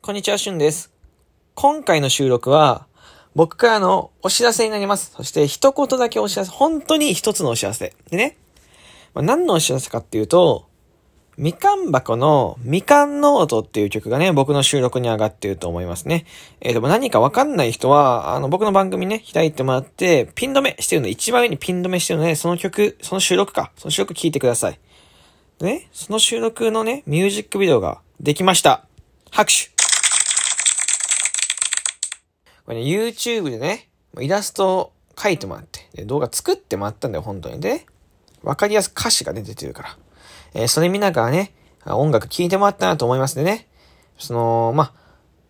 こんにちは、しゅんです。今回の収録は、僕からのお知らせになります。そして、一言だけお知らせ。本当に一つのお知らせ。でね、まあ、何のお知らせかっていうと、みかん箱のみかんノートっていう曲がね、僕の収録に上がってると思いますね。えー、でも何かわかんない人は、あの、僕の番組ね、開いてもらって、ピン止めしてるの、一番上にピン止めしてるので、その曲、その収録か、その収録聞いてください。でね、その収録のね、ミュージックビデオができました。拍手これね、YouTube でね、イラストを描いてもらって、で動画作ってもらったんだよ、本当に。で、わかりやすく歌詞がね、出てるから。えー、それ見ながらね、音楽聴いてもらったなと思いますでね。その、まあ、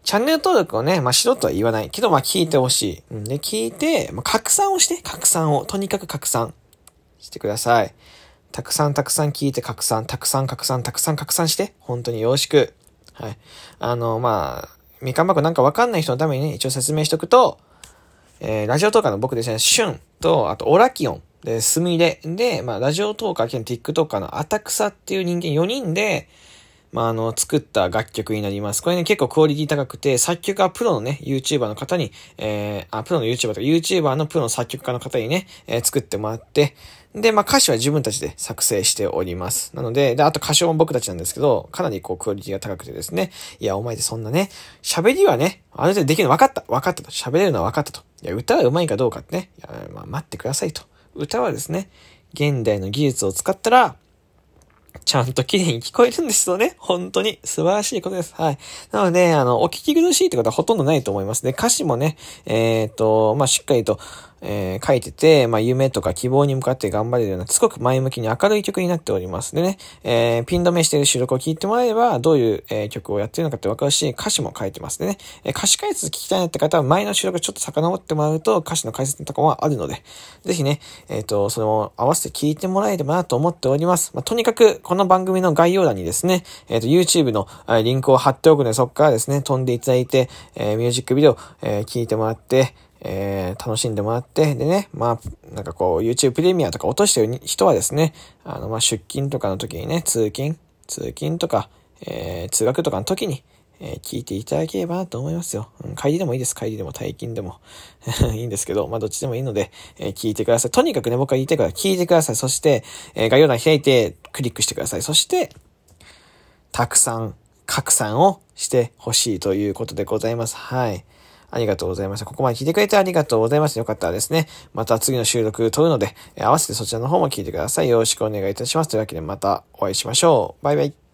チャンネル登録をね、まあ、しろとは言わないけど、まあ、聞いてほしい。うん、で、聞いて、まあ、拡散をして、拡散を。とにかく拡散してください。たくさんたくさん聞いて拡散、たくさん拡散、たくさん拡散して、本当によろしく。はい。あの、まあ、みかん箱なんかわかんない人のために、一応説明しておくと、えー、ラジオトーカーの僕ですね、シュンと、あと、オラキオンで、スミレで、まあ、ラジオトーカー兼 TikToker のアタクサっていう人間4人で、まあ、あの、作った楽曲になります。これね、結構クオリティ高くて、作曲はプロのね、YouTuber の方に、えー、あ、プロの YouTuber とか YouTuber のプロの作曲家の方にね、えー、作ってもらって、で、まあ、歌詞は自分たちで作成しております。なので、で、あと歌唱も僕たちなんですけど、かなりこう、クオリティが高くてですね、いや、お前でそんなね、喋りはね、ある程度できるの分かった分かったと。喋れるのは分かったと。いや、歌は上手いかどうかってね、いや、まあ、待ってくださいと。歌はですね、現代の技術を使ったら、ちゃんと綺麗に聞こえるんですよね。本当に素晴らしいことです。はい。なので、あの、お聞き苦しいってことはほとんどないと思いますね。歌詞もね、えっ、ー、と、まあ、しっかりと、えー、書いてて、まあ、夢とか希望に向かって頑張れるような、すごく前向きに明るい曲になっております。でね、えー、ピン止めしている収録を聞いてもらえれば、どういう、えー、曲をやってるのかってわかるし、歌詞も書いてますでね。えー、歌詞解説聞きたいなって方は、前の収録ちょっと遡ってもらうと、歌詞の解説とかもあるので、ぜひね、えっ、と、それを合わせて聞いてもらえればなと思っております。まあ、とにかく、この番組の概要欄にですね、えっ、ー、と、YouTube のリンクを貼っておくので、そこからですね、飛んでいただいて、えー、ミュージックビデオ、えー、聞いてもらって、えー、楽しんでもらって、でね、まあ、なんかこう、YouTube プレミアとか落としてる人はですね、あの、まあ、出勤とかの時にね、通勤、通勤とか、えー、通学とかの時に、えー、聞いていただければなと思いますよ。うん、帰りでもいいです。帰りでも退勤でも いいんですけど、まあ、どっちでもいいので、えー、聞いてください。とにかくね、僕は言いたいから聞いてください。そして、えー、概要欄開いてクリックしてください。そして、たくさん、拡散をしてほしいということでございます。はい。ありがとうございました。ここまで聞いてくれてありがとうございました。よかったらですね、また次の収録撮るので、合わせてそちらの方も聞いてください。よろしくお願いいたします。というわけでまたお会いしましょう。バイバイ。